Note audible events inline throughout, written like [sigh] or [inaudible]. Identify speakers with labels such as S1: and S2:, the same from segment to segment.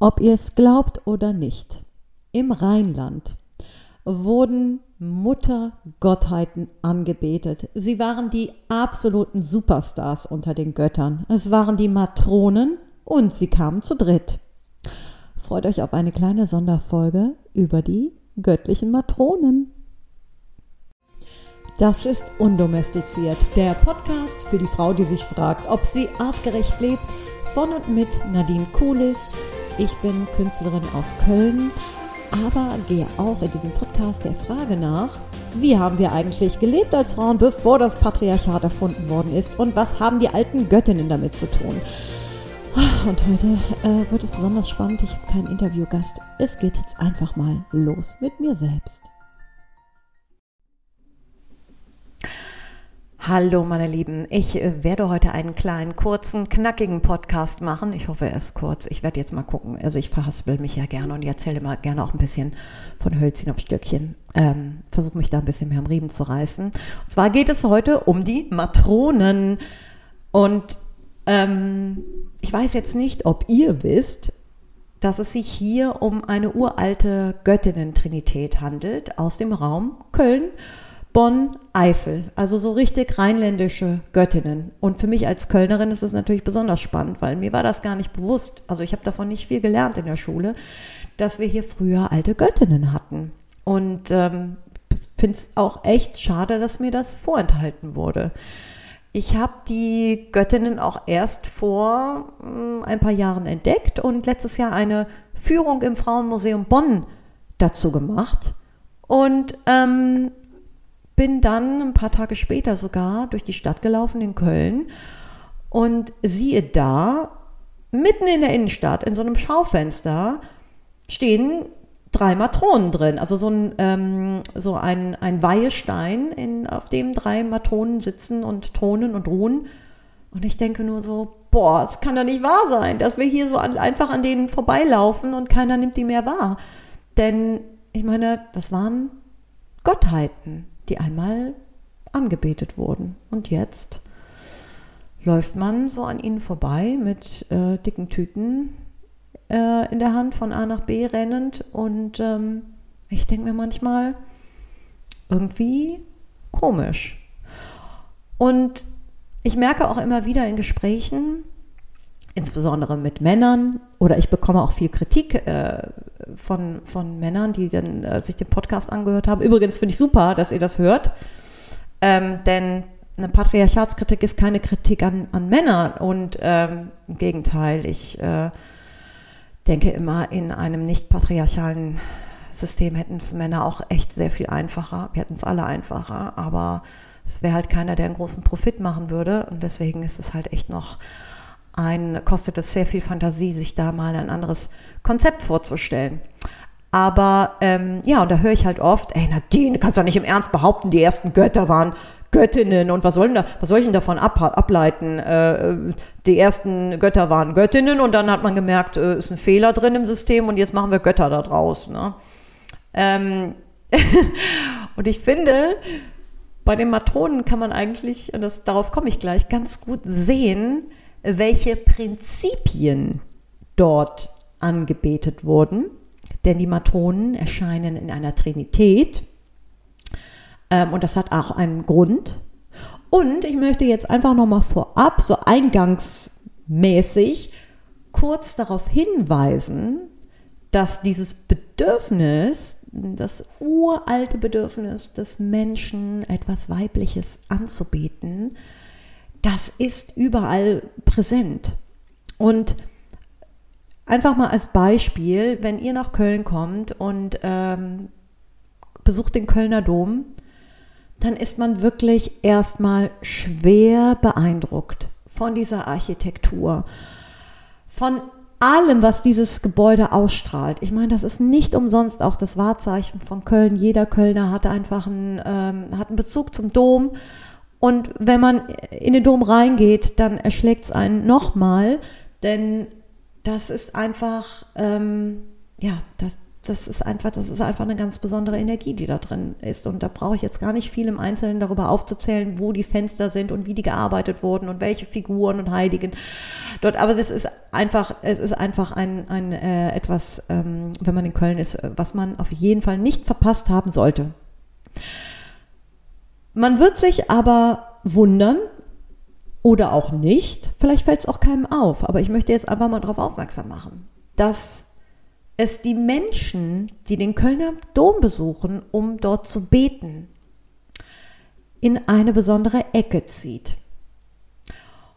S1: Ob ihr es glaubt oder nicht, im Rheinland wurden Muttergottheiten angebetet. Sie waren die absoluten Superstars unter den Göttern. Es waren die Matronen und sie kamen zu dritt. Freut euch auf eine kleine Sonderfolge über die göttlichen Matronen. Das ist Undomestiziert, der Podcast für die Frau, die sich fragt, ob sie artgerecht lebt, von und mit Nadine Kulis, ich bin Künstlerin aus Köln, aber gehe auch in diesem Podcast der Frage nach, wie haben wir eigentlich gelebt als Frauen, bevor das Patriarchat erfunden worden ist und was haben die alten Göttinnen damit zu tun? Und heute äh, wird es besonders spannend. Ich habe keinen Interviewgast. Es geht jetzt einfach mal los mit mir selbst. Hallo meine Lieben, ich äh, werde heute einen kleinen, kurzen, knackigen Podcast machen. Ich hoffe, er ist kurz. Ich werde jetzt mal gucken. Also ich verhaspel mich ja gerne und erzähle immer gerne auch ein bisschen von Hölzchen auf Stöckchen. Ähm, Versuche mich da ein bisschen mehr am Riemen zu reißen. Und zwar geht es heute um die Matronen. Und ähm, ich weiß jetzt nicht, ob ihr wisst, dass es sich hier um eine uralte Göttinnen-Trinität handelt aus dem Raum Köln Bonn, Eifel, also so richtig rheinländische Göttinnen. Und für mich als Kölnerin ist es natürlich besonders spannend, weil mir war das gar nicht bewusst. Also ich habe davon nicht viel gelernt in der Schule, dass wir hier früher alte Göttinnen hatten. Und ähm, finde es auch echt schade, dass mir das vorenthalten wurde. Ich habe die Göttinnen auch erst vor äh, ein paar Jahren entdeckt und letztes Jahr eine Führung im Frauenmuseum Bonn dazu gemacht. Und ähm, bin dann ein paar Tage später sogar durch die Stadt gelaufen in Köln und siehe da, mitten in der Innenstadt, in so einem Schaufenster, stehen drei Matronen drin. Also so ein, ähm, so ein, ein Weihestein, in, auf dem drei Matronen sitzen und thronen und ruhen. Und ich denke nur so, boah, es kann doch nicht wahr sein, dass wir hier so an, einfach an denen vorbeilaufen und keiner nimmt die mehr wahr. Denn ich meine, das waren Gottheiten die einmal angebetet wurden. Und jetzt läuft man so an ihnen vorbei mit äh, dicken Tüten äh, in der Hand von A nach B rennend. Und ähm, ich denke mir manchmal, irgendwie komisch. Und ich merke auch immer wieder in Gesprächen, insbesondere mit Männern, oder ich bekomme auch viel Kritik äh, von, von Männern, die dann äh, sich den Podcast angehört haben. Übrigens finde ich super, dass ihr das hört, ähm, denn eine Patriarchatskritik ist keine Kritik an, an Männern und ähm, im Gegenteil, ich äh, denke immer, in einem nicht patriarchalen System hätten es Männer auch echt sehr viel einfacher. Wir hätten es alle einfacher, aber es wäre halt keiner, der einen großen Profit machen würde und deswegen ist es halt echt noch ein, kostet es sehr viel Fantasie, sich da mal ein anderes Konzept vorzustellen. Aber ähm, ja, und da höre ich halt oft, ey Nadine, du kannst doch nicht im Ernst behaupten, die ersten Götter waren Göttinnen und was soll, denn da, was soll ich denn davon ab, ableiten? Äh, die ersten Götter waren Göttinnen und dann hat man gemerkt, äh, ist ein Fehler drin im System und jetzt machen wir Götter da draus. Ne? Ähm [laughs] und ich finde, bei den Matronen kann man eigentlich, und das, darauf komme ich gleich, ganz gut sehen, welche Prinzipien dort angebetet wurden. Denn die Matronen erscheinen in einer Trinität. Ähm, und das hat auch einen Grund. Und ich möchte jetzt einfach nochmal vorab, so eingangsmäßig, kurz darauf hinweisen, dass dieses Bedürfnis, das uralte Bedürfnis des Menschen, etwas Weibliches anzubeten, das ist überall präsent. Und einfach mal als Beispiel, wenn ihr nach Köln kommt und ähm, besucht den Kölner Dom, dann ist man wirklich erstmal schwer beeindruckt von dieser Architektur, von allem, was dieses Gebäude ausstrahlt. Ich meine, das ist nicht umsonst auch das Wahrzeichen von Köln. Jeder Kölner hat einfach einen, ähm, hat einen Bezug zum Dom und wenn man in den Dom reingeht, dann erschlägt es einen nochmal, denn das ist einfach, ähm, ja, das, das ist einfach, das ist einfach eine ganz besondere Energie, die da drin ist. Und da brauche ich jetzt gar nicht viel im Einzelnen darüber aufzuzählen, wo die Fenster sind und wie die gearbeitet wurden und welche Figuren und Heiligen dort. Aber das ist einfach, es ist einfach ein, ein äh, etwas, ähm, wenn man in Köln ist, was man auf jeden Fall nicht verpasst haben sollte. Man wird sich aber wundern, oder auch nicht. Vielleicht fällt es auch keinem auf, aber ich möchte jetzt einfach mal darauf aufmerksam machen, dass es die Menschen, die den Kölner Dom besuchen, um dort zu beten, in eine besondere Ecke zieht.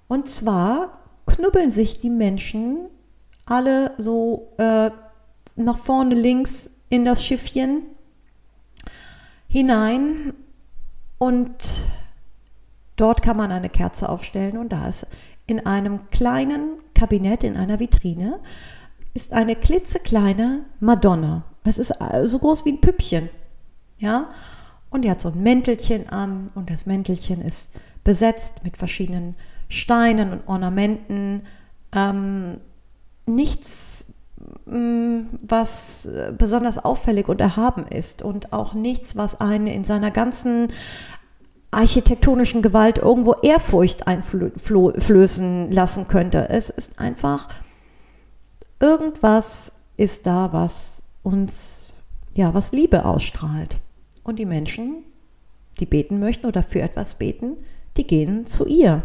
S1: Und zwar knubbeln sich die Menschen alle so äh, nach vorne links in das Schiffchen hinein und Dort kann man eine Kerze aufstellen und da ist in einem kleinen Kabinett, in einer Vitrine, ist eine klitzekleine Madonna. Es ist so groß wie ein Püppchen. Ja? Und die hat so ein Mäntelchen an und das Mäntelchen ist besetzt mit verschiedenen Steinen und Ornamenten. Ähm, nichts, was besonders auffällig und erhaben ist und auch nichts, was einen in seiner ganzen architektonischen Gewalt irgendwo Ehrfurcht einflößen lassen könnte. Es ist einfach, irgendwas ist da, was uns, ja, was Liebe ausstrahlt. Und die Menschen, die beten möchten oder für etwas beten, die gehen zu ihr.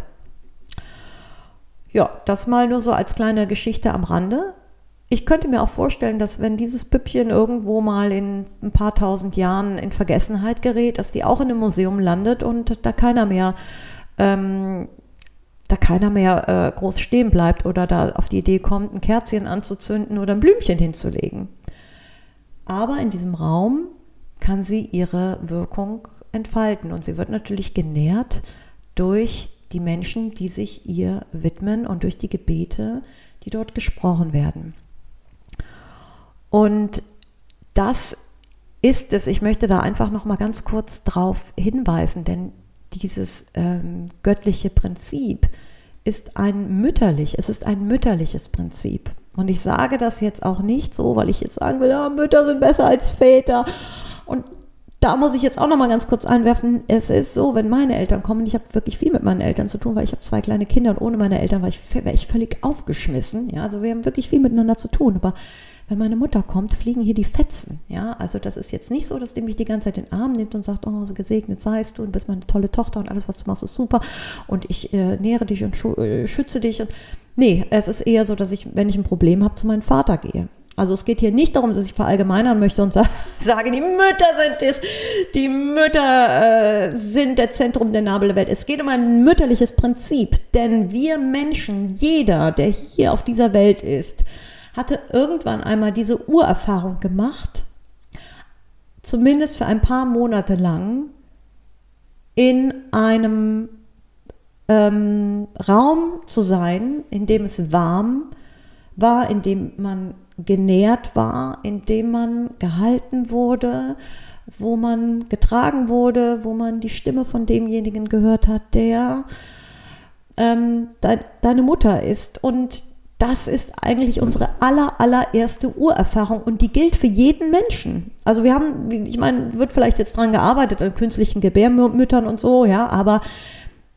S1: Ja, das mal nur so als kleine Geschichte am Rande ich könnte mir auch vorstellen, dass wenn dieses Püppchen irgendwo mal in ein paar tausend Jahren in Vergessenheit gerät, dass die auch in einem Museum landet und da keiner mehr, ähm, da keiner mehr äh, groß stehen bleibt oder da auf die Idee kommt, ein Kerzchen anzuzünden oder ein Blümchen hinzulegen. Aber in diesem Raum kann sie ihre Wirkung entfalten und sie wird natürlich genährt durch die Menschen, die sich ihr widmen und durch die Gebete, die dort gesprochen werden. Und das ist es. Ich möchte da einfach noch mal ganz kurz drauf hinweisen, denn dieses ähm, göttliche Prinzip ist ein mütterlich, es ist ein mütterliches Prinzip. Und ich sage das jetzt auch nicht so, weil ich jetzt sagen will, ja, Mütter sind besser als Väter. Und da muss ich jetzt auch noch mal ganz kurz einwerfen, es ist so, wenn meine Eltern kommen, ich habe wirklich viel mit meinen Eltern zu tun, weil ich habe zwei kleine Kinder und ohne meine Eltern war ich, wäre ich völlig aufgeschmissen. Ja, also wir haben wirklich viel miteinander zu tun. Aber wenn meine Mutter kommt, fliegen hier die Fetzen. Ja, also das ist jetzt nicht so, dass die mich die ganze Zeit in den Arm nimmt und sagt, oh, so gesegnet seist du und bist meine tolle Tochter und alles, was du machst, ist super und ich äh, nähere dich und äh, schütze dich. Und, nee, es ist eher so, dass ich, wenn ich ein Problem habe, zu meinem Vater gehe. Also es geht hier nicht darum, dass ich verallgemeinern möchte und [laughs] sage, die Mütter sind es, die Mütter äh, sind der Zentrum der Nabel der Welt. Es geht um ein mütterliches Prinzip, denn wir Menschen, jeder, der hier auf dieser Welt ist, hatte irgendwann einmal diese Urerfahrung gemacht, zumindest für ein paar Monate lang, in einem ähm, Raum zu sein, in dem es warm war, in dem man genährt war, in dem man gehalten wurde, wo man getragen wurde, wo man die Stimme von demjenigen gehört hat, der ähm, de deine Mutter ist. Und das ist eigentlich unsere aller, allererste Urerfahrung und die gilt für jeden Menschen. Also wir haben, ich meine, wird vielleicht jetzt dran gearbeitet an künstlichen Gebärmüttern und so, ja, aber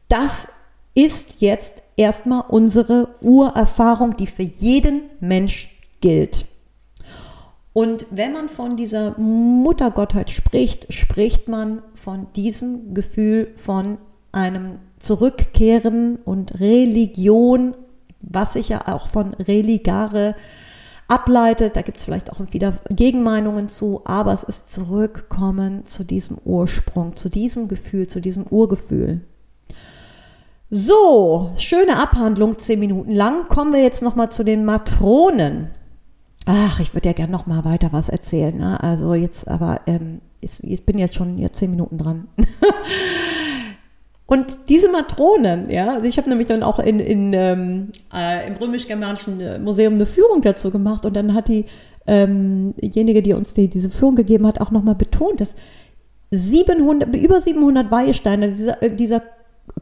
S1: das ist jetzt erstmal unsere Urerfahrung, die für jeden Mensch gilt. Und wenn man von dieser Muttergottheit spricht, spricht man von diesem Gefühl von einem Zurückkehren und Religion was sich ja auch von Religare ableitet. Da gibt es vielleicht auch wieder Gegenmeinungen zu, aber es ist zurückkommen zu diesem Ursprung, zu diesem Gefühl, zu diesem Urgefühl. So, schöne Abhandlung, zehn Minuten lang. Kommen wir jetzt nochmal zu den Matronen. Ach, ich würde ja gerne nochmal weiter was erzählen. Ne? Also jetzt, aber ähm, ich, ich bin jetzt schon ja, zehn Minuten dran. [laughs] Und diese Matronen, ja, also ich habe nämlich dann auch in, in, ähm, äh, im römisch-germanischen äh, Museum eine Führung dazu gemacht und dann hat die, ähm, diejenige, die uns die, diese Führung gegeben hat, auch nochmal betont, dass 700, über 700 Weihesteine, dieser, äh, dieser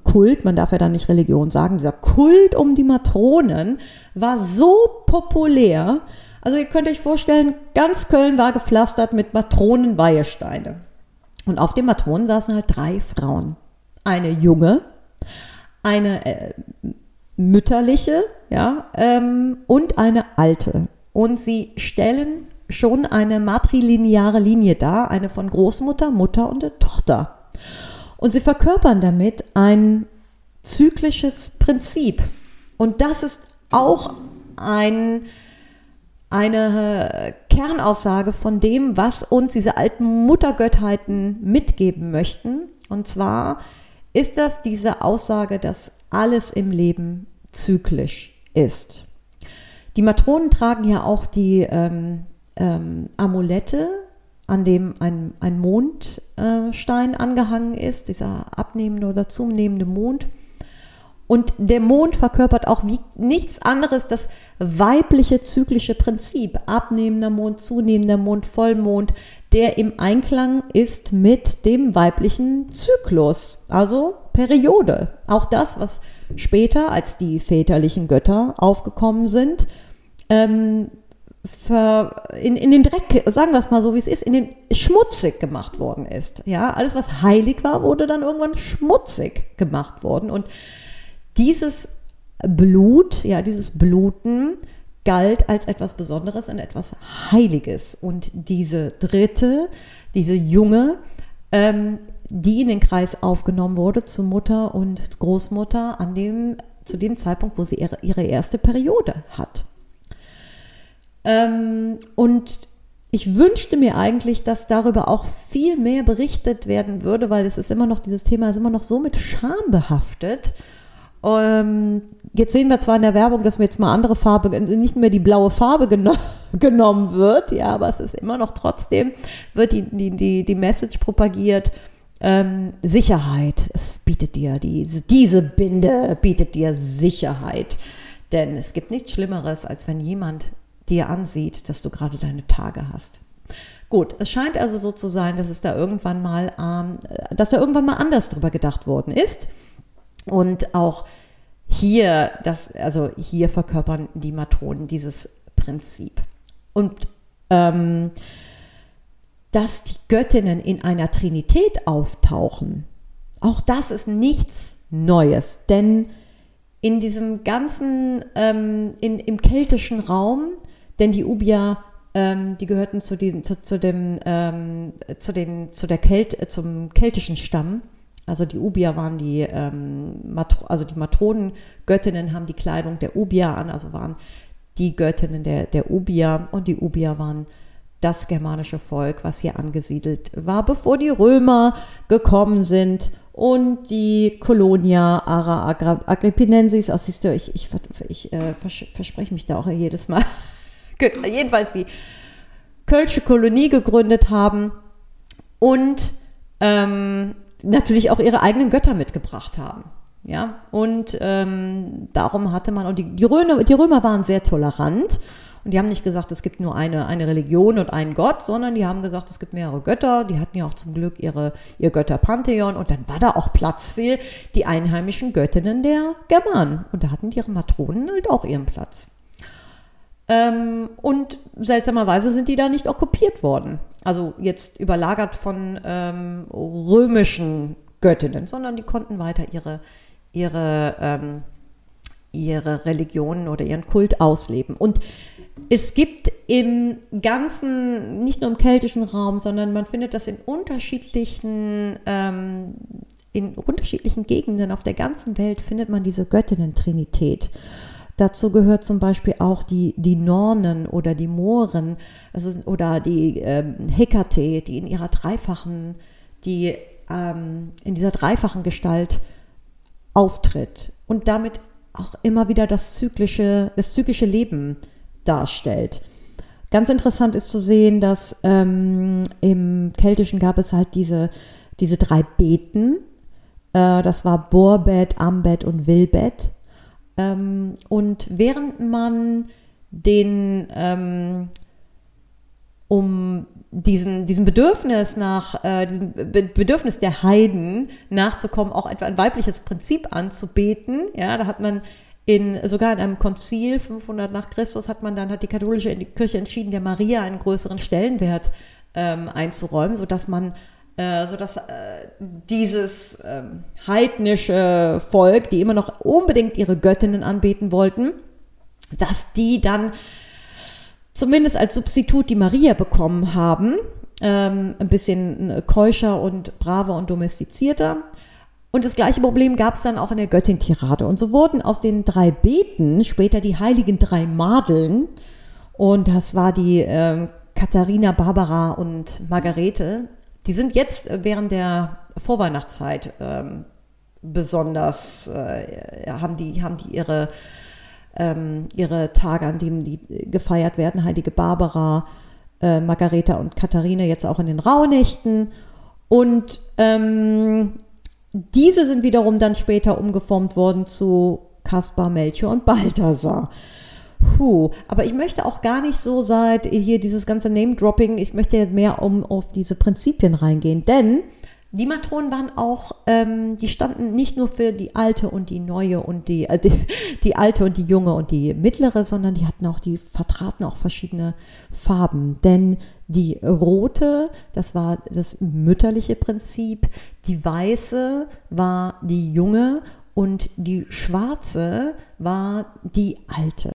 S1: Kult, man darf ja da nicht Religion sagen, dieser Kult um die Matronen war so populär, Also ihr könnt euch vorstellen, ganz Köln war gepflastert mit Matronenweihesteine. Und auf den Matronen saßen halt drei Frauen. Eine junge, eine äh, mütterliche, ja, ähm, und eine alte. Und sie stellen schon eine matrilineare Linie dar, eine von Großmutter, Mutter und Tochter. Und sie verkörpern damit ein zyklisches Prinzip. Und das ist auch ein, eine Kernaussage von dem, was uns diese alten Muttergöttheiten mitgeben möchten. Und zwar ist das diese Aussage, dass alles im Leben zyklisch ist. Die Matronen tragen ja auch die ähm, ähm, Amulette, an dem ein, ein Mondstein äh, angehangen ist, dieser abnehmende oder zunehmende Mond. Und der Mond verkörpert auch wie nichts anderes das weibliche zyklische Prinzip. Abnehmender Mond, zunehmender Mond, Vollmond, der im Einklang ist mit dem weiblichen Zyklus, also Periode. Auch das, was später als die väterlichen Götter aufgekommen sind, ähm, in, in den Dreck, sagen wir es mal so, wie es ist, in den schmutzig gemacht worden ist. Ja, alles, was heilig war, wurde dann irgendwann schmutzig gemacht worden. Und dieses Blut, ja, dieses Bluten galt als etwas Besonderes und etwas Heiliges. Und diese dritte, diese junge, ähm, die in den Kreis aufgenommen wurde zu Mutter und Großmutter an dem, zu dem Zeitpunkt, wo sie ihre, ihre erste Periode hat. Ähm, und ich wünschte mir eigentlich, dass darüber auch viel mehr berichtet werden würde, weil es ist immer noch, dieses Thema ist immer noch so mit Scham behaftet. Ähm, jetzt sehen wir zwar in der Werbung, dass mir jetzt mal andere Farbe, nicht mehr die blaue Farbe geno [laughs] genommen wird, ja, aber es ist immer noch trotzdem, wird die, die, die, die Message propagiert, ähm, Sicherheit. Es bietet dir, diese, diese Binde bietet dir Sicherheit. Denn es gibt nichts Schlimmeres, als wenn jemand dir ansieht, dass du gerade deine Tage hast. Gut, es scheint also so zu sein, dass es da irgendwann mal, ähm, dass da irgendwann mal anders drüber gedacht worden ist. Und auch hier, das, also hier verkörpern die Matronen dieses Prinzip. Und ähm, dass die Göttinnen in einer Trinität auftauchen, auch das ist nichts Neues, denn in diesem ganzen, ähm, in, im keltischen Raum denn die Ubier, ähm, die gehörten zu, den, zu, zu dem, ähm, zu den, zu der Kelt, zum keltischen Stamm. Also die Ubier waren die, ähm, Matro also die Matronengöttinnen haben die Kleidung der Ubier an, also waren die Göttinnen der, der Ubier und die Ubier waren das germanische Volk, was hier angesiedelt war, bevor die Römer gekommen sind und die Colonia Ara Agrippinensis, oh, siehst du, ich, ich, ich äh, verspreche mich da auch jedes Mal, [laughs] jedenfalls die Kölsche Kolonie gegründet haben und ähm, natürlich auch ihre eigenen Götter mitgebracht haben. Ja, und ähm, darum hatte man, und die, die, Römer, die Römer waren sehr tolerant und die haben nicht gesagt, es gibt nur eine, eine Religion und einen Gott, sondern die haben gesagt, es gibt mehrere Götter. Die hatten ja auch zum Glück ihre, ihr Götterpantheon und dann war da auch Platz für die einheimischen Göttinnen der Germanen. Und da hatten ihre Matronen halt auch ihren Platz. Ähm, und seltsamerweise sind die da nicht okkupiert worden. Also jetzt überlagert von ähm, römischen Göttinnen, sondern die konnten weiter ihre, ihre, ähm, ihre Religionen oder ihren Kult ausleben. Und es gibt im ganzen, nicht nur im keltischen Raum, sondern man findet das in unterschiedlichen, ähm, in unterschiedlichen Gegenden auf der ganzen Welt findet man diese Göttinnen-Trinität. Dazu gehört zum Beispiel auch die, die Nornen oder die Mohren also, oder die ähm, Hekate, die in ihrer dreifachen, die ähm, in dieser dreifachen Gestalt auftritt und damit auch immer wieder das zyklische, das zyklische Leben darstellt. Ganz interessant ist zu sehen, dass ähm, im Keltischen gab es halt diese, diese drei Beten. Äh, das war Bohrbett, Ambett und Willbett. Ähm, und während man den, ähm, um diesen, diesem Bedürfnis nach, äh, diesem Bedürfnis der Heiden nachzukommen, auch etwa ein weibliches Prinzip anzubeten, ja, da hat man in, sogar in einem Konzil 500 nach Christus hat man dann, hat die katholische Kirche entschieden, der Maria einen größeren Stellenwert ähm, einzuräumen, sodass man äh, sodass äh, dieses ähm, heidnische Volk, die immer noch unbedingt ihre Göttinnen anbeten wollten, dass die dann zumindest als Substitut die Maria bekommen haben, ähm, ein bisschen äh, keuscher und braver und domestizierter. Und das gleiche Problem gab es dann auch in der Göttin-Tirade. Und so wurden aus den drei Beten später die heiligen drei Madeln. Und das war die äh, Katharina, Barbara und Margarete. Die sind jetzt während der Vorweihnachtszeit ähm, besonders, äh, haben, die, haben die ihre, ähm, ihre Tage, an denen die gefeiert werden, Heilige Barbara, äh, Margareta und Katharine, jetzt auch in den Rauhnächten. Und ähm, diese sind wiederum dann später umgeformt worden zu Kaspar, Melchior und Balthasar. Puh, aber ich möchte auch gar nicht so seit hier dieses ganze Name-Dropping, ich möchte jetzt mehr um auf diese Prinzipien reingehen, denn die Matronen waren auch, ähm, die standen nicht nur für die alte und die neue und die, äh, die, die, alte und die junge und die mittlere, sondern die hatten auch, die vertraten auch verschiedene Farben. Denn die rote, das war das mütterliche Prinzip, die weiße war die junge und die schwarze war die alte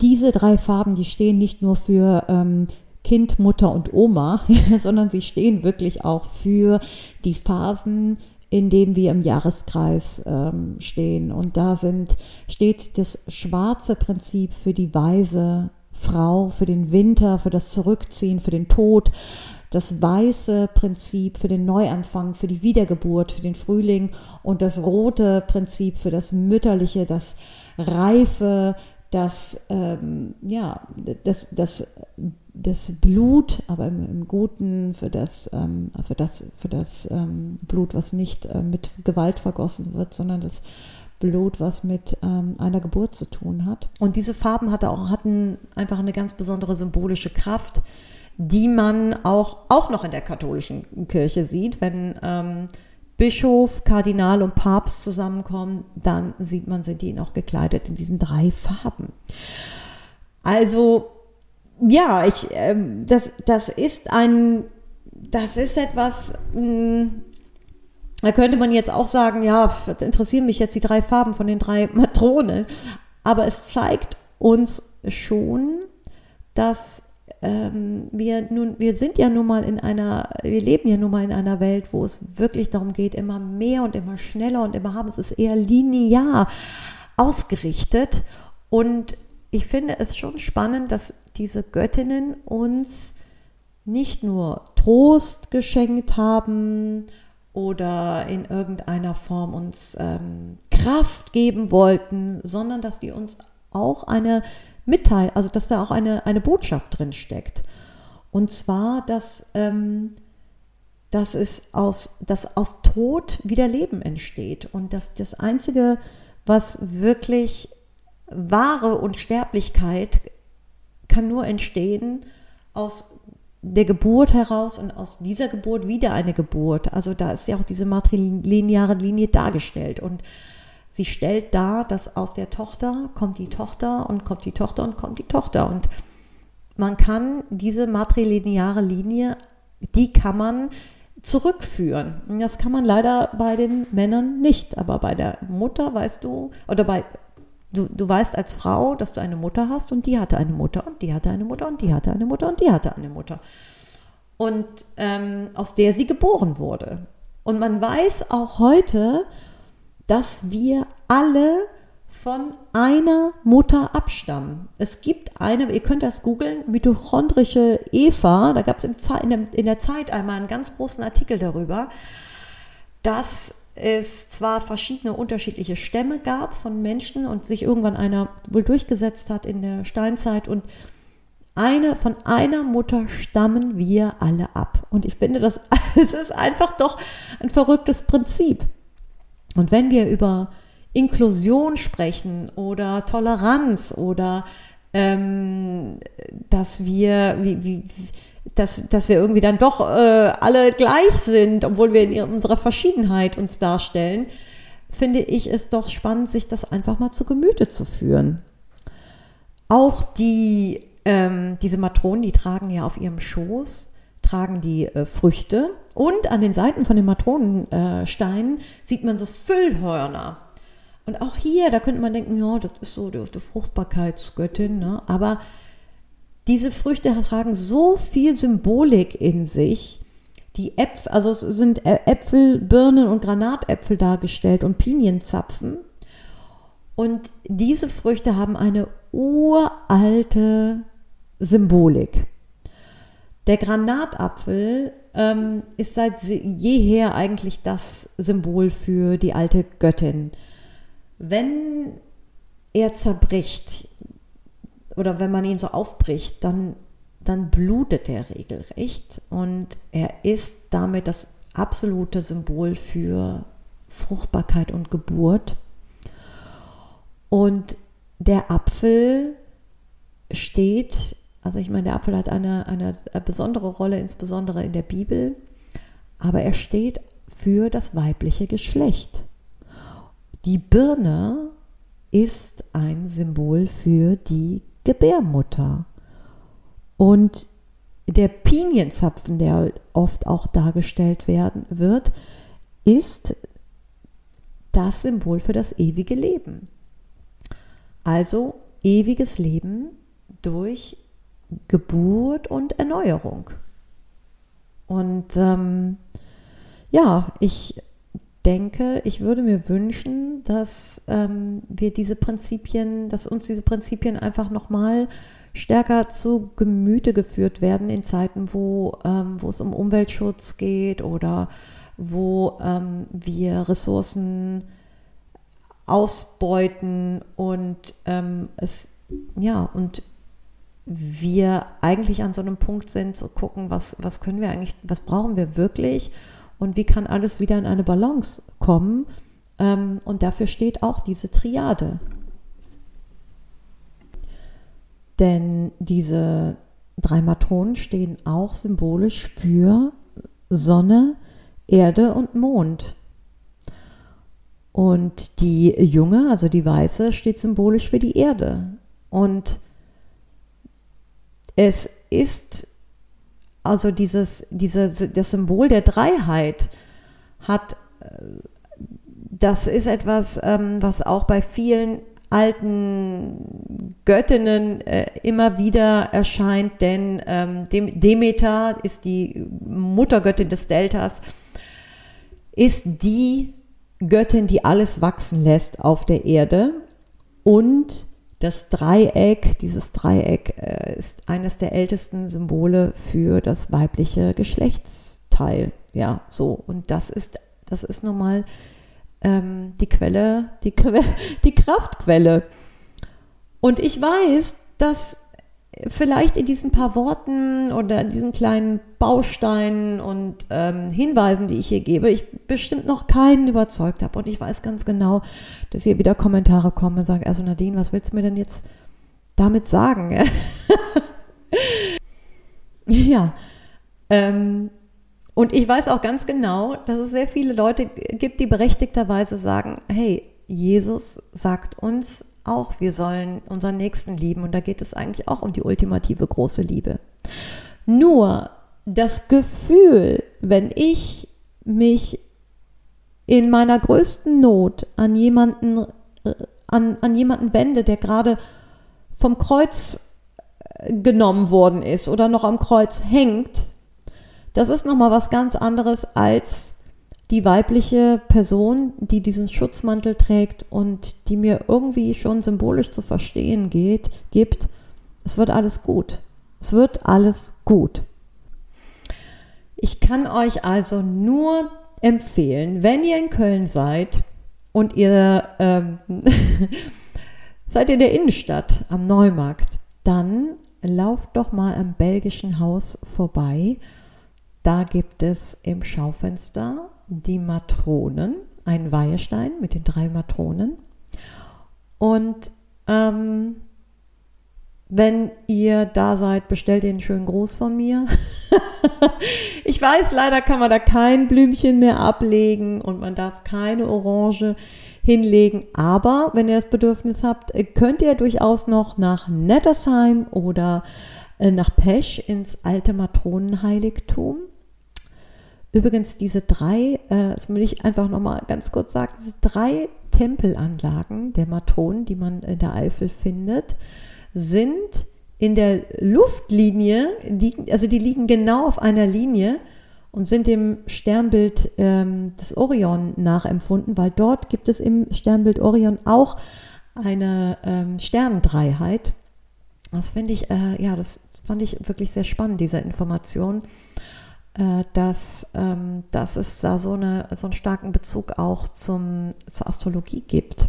S1: diese drei Farben, die stehen nicht nur für ähm, Kind, Mutter und Oma, [laughs] sondern sie stehen wirklich auch für die Phasen, in denen wir im Jahreskreis ähm, stehen. Und da sind, steht das schwarze Prinzip für die weise Frau, für den Winter, für das Zurückziehen, für den Tod. Das weiße Prinzip für den Neuanfang, für die Wiedergeburt, für den Frühling und das rote Prinzip für das Mütterliche, das Reife, dass ähm, ja, das, das, das Blut, aber im, im Guten für das, ähm, für das, für das ähm, Blut, was nicht äh, mit Gewalt vergossen wird, sondern das Blut, was mit ähm, einer Geburt zu tun hat. Und diese Farben hatte auch, hatten einfach eine ganz besondere symbolische Kraft, die man auch, auch noch in der katholischen Kirche sieht, wenn ähm, Bischof, Kardinal und Papst zusammenkommen, dann sieht man, sind die noch gekleidet in diesen drei Farben. Also, ja, ich, äh, das, das ist ein, das ist etwas, mh, hm, da könnte man jetzt auch sagen, ja, interessieren mich jetzt die drei Farben von den drei Matronen. Aber es zeigt uns schon, dass ähm, wir nun, wir sind ja nun mal in einer, wir leben ja nun mal in einer Welt, wo es wirklich darum geht, immer mehr und immer schneller und immer haben. Es ist eher linear ausgerichtet. Und ich finde es schon spannend, dass diese Göttinnen uns nicht nur Trost geschenkt haben oder in irgendeiner Form uns ähm, Kraft geben wollten, sondern dass die uns auch eine mitteilen, also dass da auch eine, eine Botschaft drin steckt. Und zwar, dass, ähm, dass es aus, dass aus Tod wieder Leben entsteht und dass das Einzige, was wirklich wahre Unsterblichkeit kann nur entstehen aus der Geburt heraus und aus dieser Geburt wieder eine Geburt. Also da ist ja auch diese matrilineare Linie dargestellt. Und Sie stellt dar, dass aus der Tochter kommt die Tochter und kommt die Tochter und kommt die Tochter. Und man kann diese matrilineare Linie, die kann man zurückführen. Das kann man leider bei den Männern nicht. Aber bei der Mutter weißt du, oder bei, du, du weißt als Frau, dass du eine Mutter hast und die hatte eine Mutter und die hatte eine Mutter und die hatte eine Mutter und die hatte eine Mutter. Und ähm, aus der sie geboren wurde. Und man weiß auch heute, dass wir alle von einer Mutter abstammen. Es gibt eine, ihr könnt das googeln, mitochondrische Eva, da gab es in, der Zeit einmal einen ganz großen Artikel darüber, dass es zwar verschiedene unterschiedliche Stämme gab von Menschen und sich irgendwann einer wohl durchgesetzt hat in der Steinzeit und eine, von einer Mutter stammen wir alle ab. Und ich finde, das, [laughs] das ist einfach doch ein verrücktes Prinzip. Und wenn wir über Inklusion sprechen oder Toleranz oder ähm, dass wir, wie, wie, dass, dass wir irgendwie dann doch äh, alle gleich sind, obwohl wir in unserer Verschiedenheit uns darstellen, finde ich es doch spannend, sich das einfach mal zu Gemüte zu führen. Auch die, ähm, diese Matronen, die tragen ja auf ihrem Schoß, tragen die äh, Früchte und an den Seiten von den Matronensteinen äh, sieht man so Füllhörner. Und auch hier, da könnte man denken, ja, das ist so die, die Fruchtbarkeitsgöttin, ne? aber diese Früchte tragen so viel Symbolik in sich. Die Äpfel, also es sind Äpfel, Birnen und Granatäpfel dargestellt und Pinienzapfen. Und diese Früchte haben eine uralte Symbolik. Der Granatapfel ähm, ist seit jeher eigentlich das Symbol für die alte Göttin. Wenn er zerbricht oder wenn man ihn so aufbricht, dann, dann blutet er regelrecht und er ist damit das absolute Symbol für Fruchtbarkeit und Geburt. Und der Apfel steht also ich meine, der Apfel hat eine, eine besondere Rolle, insbesondere in der Bibel, aber er steht für das weibliche Geschlecht. Die Birne ist ein Symbol für die Gebärmutter. Und der Pinienzapfen, der oft auch dargestellt werden wird, ist das Symbol für das ewige Leben. Also ewiges Leben durch Geburt und Erneuerung. Und ähm, ja, ich denke, ich würde mir wünschen, dass ähm, wir diese Prinzipien, dass uns diese Prinzipien einfach nochmal stärker zu Gemüte geführt werden in Zeiten, wo, ähm, wo es um Umweltschutz geht oder wo ähm, wir Ressourcen ausbeuten und ähm, es ja und wir eigentlich an so einem Punkt sind, zu gucken, was, was können wir eigentlich, was brauchen wir wirklich und wie kann alles wieder in eine Balance kommen. Ähm, und dafür steht auch diese Triade. Denn diese drei Matronen stehen auch symbolisch für Sonne, Erde und Mond. Und die Junge, also die Weiße, steht symbolisch für die Erde. Und es ist also dieses, diese, das Symbol der Dreiheit hat, das ist etwas, ähm, was auch bei vielen alten Göttinnen äh, immer wieder erscheint, denn ähm, Demeter ist die Muttergöttin des Deltas, ist die Göttin, die alles wachsen lässt auf der Erde und das Dreieck, dieses Dreieck äh, ist eines der ältesten Symbole für das weibliche Geschlechtsteil. Ja, so. Und das ist, das ist nun mal ähm, die Quelle, die, [laughs] die Kraftquelle. Und ich weiß, dass vielleicht in diesen paar Worten oder in diesen kleinen Bausteinen und ähm, Hinweisen, die ich hier gebe, ich bestimmt noch keinen überzeugt habe. Und ich weiß ganz genau, dass hier wieder Kommentare kommen und sagen, also Nadine, was willst du mir denn jetzt damit sagen? [laughs] ja. Ähm, und ich weiß auch ganz genau, dass es sehr viele Leute gibt, die berechtigterweise sagen, hey, Jesus sagt uns, auch, wir sollen unseren Nächsten lieben und da geht es eigentlich auch um die ultimative große Liebe. Nur das Gefühl, wenn ich mich in meiner größten Not an jemanden, äh, an, an jemanden wende, der gerade vom Kreuz äh, genommen worden ist oder noch am Kreuz hängt, das ist nochmal was ganz anderes als die weibliche Person, die diesen Schutzmantel trägt und die mir irgendwie schon symbolisch zu verstehen geht, gibt, es wird alles gut. Es wird alles gut. Ich kann euch also nur empfehlen, wenn ihr in Köln seid und ihr ähm, [laughs] seid in der Innenstadt am Neumarkt, dann lauft doch mal am belgischen Haus vorbei. Da gibt es im Schaufenster die Matronen, einen Weihestein mit den drei Matronen. Und ähm, wenn ihr da seid, bestellt den schönen Gruß von mir. [laughs] ich weiß, leider kann man da kein Blümchen mehr ablegen und man darf keine Orange hinlegen. Aber wenn ihr das Bedürfnis habt, könnt ihr durchaus noch nach Nettersheim oder äh, nach Pesch ins alte Matronenheiligtum. Übrigens, diese drei, äh, das will ich einfach nochmal ganz kurz sagen, diese drei Tempelanlagen der Matronen, die man in der Eifel findet, sind in der Luftlinie, liegen, also die liegen genau auf einer Linie und sind dem Sternbild ähm, des Orion nachempfunden, weil dort gibt es im Sternbild Orion auch eine ähm, Sternendreiheit. Das finde ich, äh, ja, das fand ich wirklich sehr spannend, diese Information, dass, ähm, dass es da so, eine, so einen starken Bezug auch zum, zur Astrologie gibt.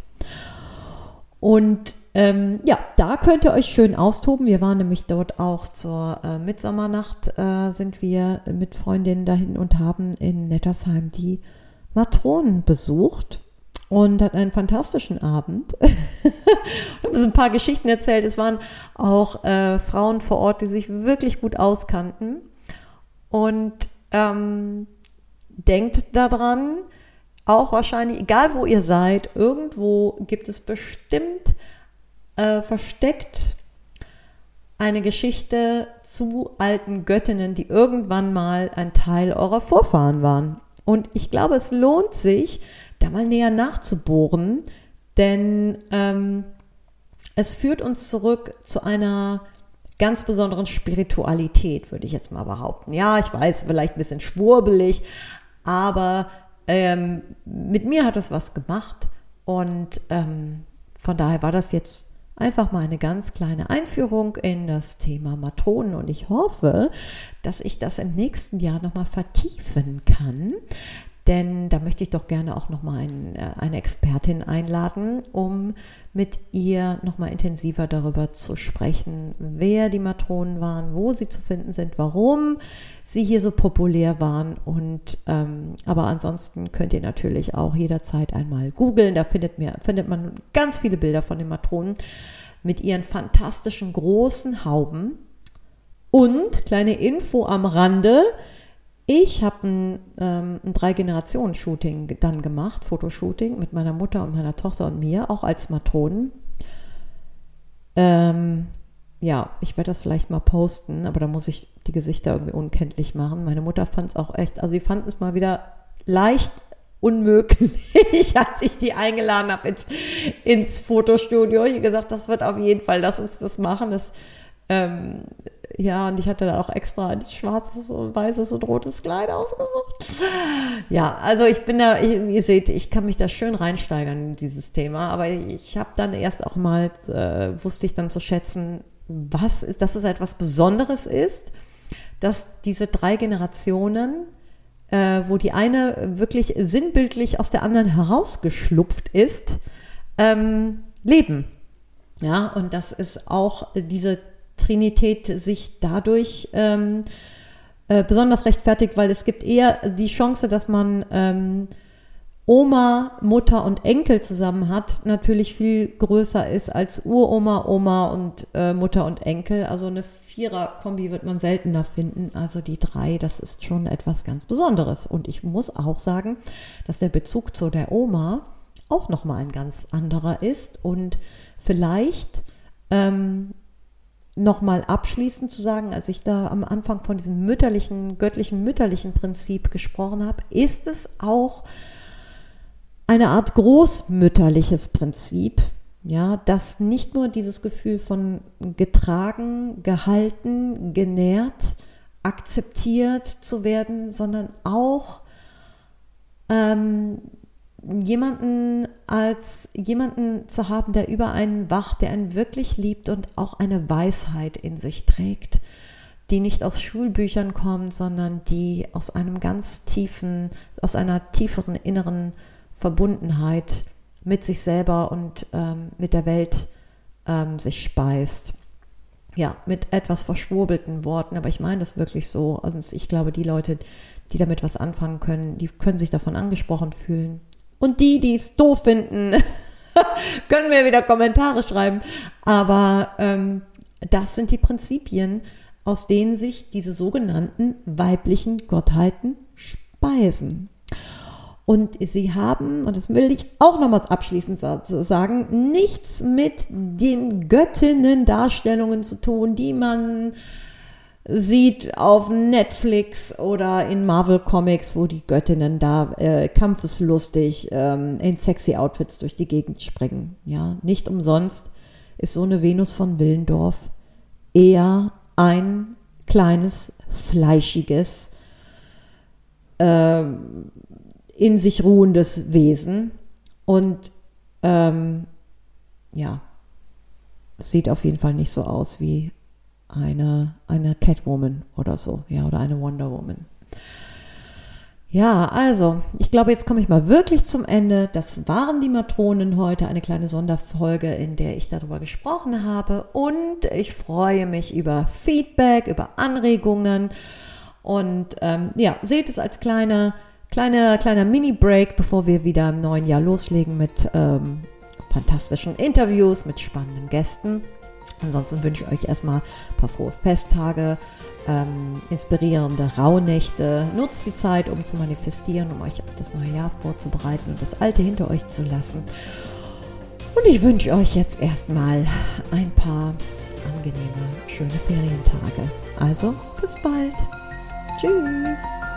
S1: Und ähm, ja, da könnt ihr euch schön austoben. Wir waren nämlich dort auch zur äh, Mitsommernacht, äh, sind wir mit Freundinnen dahin und haben in Nettersheim die Matronen besucht und hatten einen fantastischen Abend. [laughs] haben uns ein paar Geschichten erzählt. Es waren auch äh, Frauen vor Ort, die sich wirklich gut auskannten. Und ähm, denkt daran, auch wahrscheinlich, egal wo ihr seid, irgendwo gibt es bestimmt äh, versteckt eine Geschichte zu alten Göttinnen, die irgendwann mal ein Teil eurer Vorfahren waren. Und ich glaube, es lohnt sich, da mal näher nachzubohren, denn ähm, es führt uns zurück zu einer ganz besonderen Spiritualität, würde ich jetzt mal behaupten. Ja, ich weiß, vielleicht ein bisschen schwurbelig, aber ähm, mit mir hat es was gemacht und ähm, von daher war das jetzt einfach mal eine ganz kleine Einführung in das Thema Matronen und ich hoffe, dass ich das im nächsten Jahr nochmal vertiefen kann. Denn da möchte ich doch gerne auch nochmal äh, eine Expertin einladen, um mit ihr nochmal intensiver darüber zu sprechen, wer die Matronen waren, wo sie zu finden sind, warum sie hier so populär waren. Und ähm, aber ansonsten könnt ihr natürlich auch jederzeit einmal googeln. Da findet, mir, findet man ganz viele Bilder von den Matronen mit ihren fantastischen großen Hauben. Und kleine Info am Rande. Ich habe ein, ähm, ein Drei-Generationen-Shooting dann gemacht, Fotoshooting mit meiner Mutter und meiner Tochter und mir, auch als Matronen. Ähm, ja, ich werde das vielleicht mal posten, aber da muss ich die Gesichter irgendwie unkenntlich machen. Meine Mutter fand es auch echt, also sie fand es mal wieder leicht unmöglich, [laughs] als ich die eingeladen habe ins, ins Fotostudio. Ich habe gesagt, das wird auf jeden Fall, lass uns das machen. Das, ähm, ja, und ich hatte da auch extra ein schwarzes und weißes und rotes Kleid ausgesucht. Ja, also ich bin da, ich, ihr seht, ich kann mich da schön reinsteigern in dieses Thema, aber ich habe dann erst auch mal, äh, wusste ich dann zu schätzen, was ist, dass es etwas Besonderes ist, dass diese drei Generationen, äh, wo die eine wirklich sinnbildlich aus der anderen herausgeschlupft ist, ähm, leben. Ja, und das ist auch diese Trinität sich dadurch ähm, äh, besonders rechtfertigt, weil es gibt eher die Chance, dass man ähm, Oma, Mutter und Enkel zusammen hat, natürlich viel größer ist als Uroma, Oma und äh, Mutter und Enkel. Also eine Vierer-Kombi wird man seltener finden. Also die drei, das ist schon etwas ganz Besonderes. Und ich muss auch sagen, dass der Bezug zu der Oma auch nochmal ein ganz anderer ist und vielleicht ähm, nochmal abschließend zu sagen, als ich da am Anfang von diesem mütterlichen, göttlichen, mütterlichen Prinzip gesprochen habe, ist es auch eine Art großmütterliches Prinzip, ja, das nicht nur dieses Gefühl von getragen, gehalten, genährt, akzeptiert zu werden, sondern auch ähm, jemanden als jemanden zu haben, der über einen wacht, der einen wirklich liebt und auch eine Weisheit in sich trägt, die nicht aus Schulbüchern kommt, sondern die aus einem ganz tiefen, aus einer tieferen inneren Verbundenheit mit sich selber und ähm, mit der Welt ähm, sich speist. Ja, mit etwas verschwurbelten Worten, aber ich meine das wirklich so. Also ich glaube, die Leute, die damit was anfangen können, die können sich davon angesprochen fühlen. Und die, die es doof finden, [laughs] können mir wieder Kommentare schreiben. Aber ähm, das sind die Prinzipien, aus denen sich diese sogenannten weiblichen Gottheiten speisen. Und sie haben, und das will ich auch nochmal abschließend sagen, nichts mit den Göttinnen-Darstellungen zu tun, die man sieht auf Netflix oder in Marvel Comics, wo die Göttinnen da äh, kampfeslustig ähm, in sexy Outfits durch die Gegend springen. Ja, nicht umsonst ist so eine Venus von Willendorf eher ein kleines, fleischiges, äh, in sich ruhendes Wesen und ähm, ja, sieht auf jeden Fall nicht so aus wie eine, eine Catwoman oder so, ja, oder eine Wonder Woman. Ja, also, ich glaube, jetzt komme ich mal wirklich zum Ende. Das waren die Matronen heute, eine kleine Sonderfolge, in der ich darüber gesprochen habe. Und ich freue mich über Feedback, über Anregungen. Und ähm, ja, seht es als kleine, kleine, kleiner Mini-Break, bevor wir wieder im neuen Jahr loslegen mit ähm, fantastischen Interviews, mit spannenden Gästen. Ansonsten wünsche ich euch erstmal ein paar frohe Festtage, ähm, inspirierende Rauhnächte. Nutzt die Zeit, um zu manifestieren, um euch auf das neue Jahr vorzubereiten und das alte hinter euch zu lassen. Und ich wünsche euch jetzt erstmal ein paar angenehme, schöne Ferientage. Also, bis bald. Tschüss.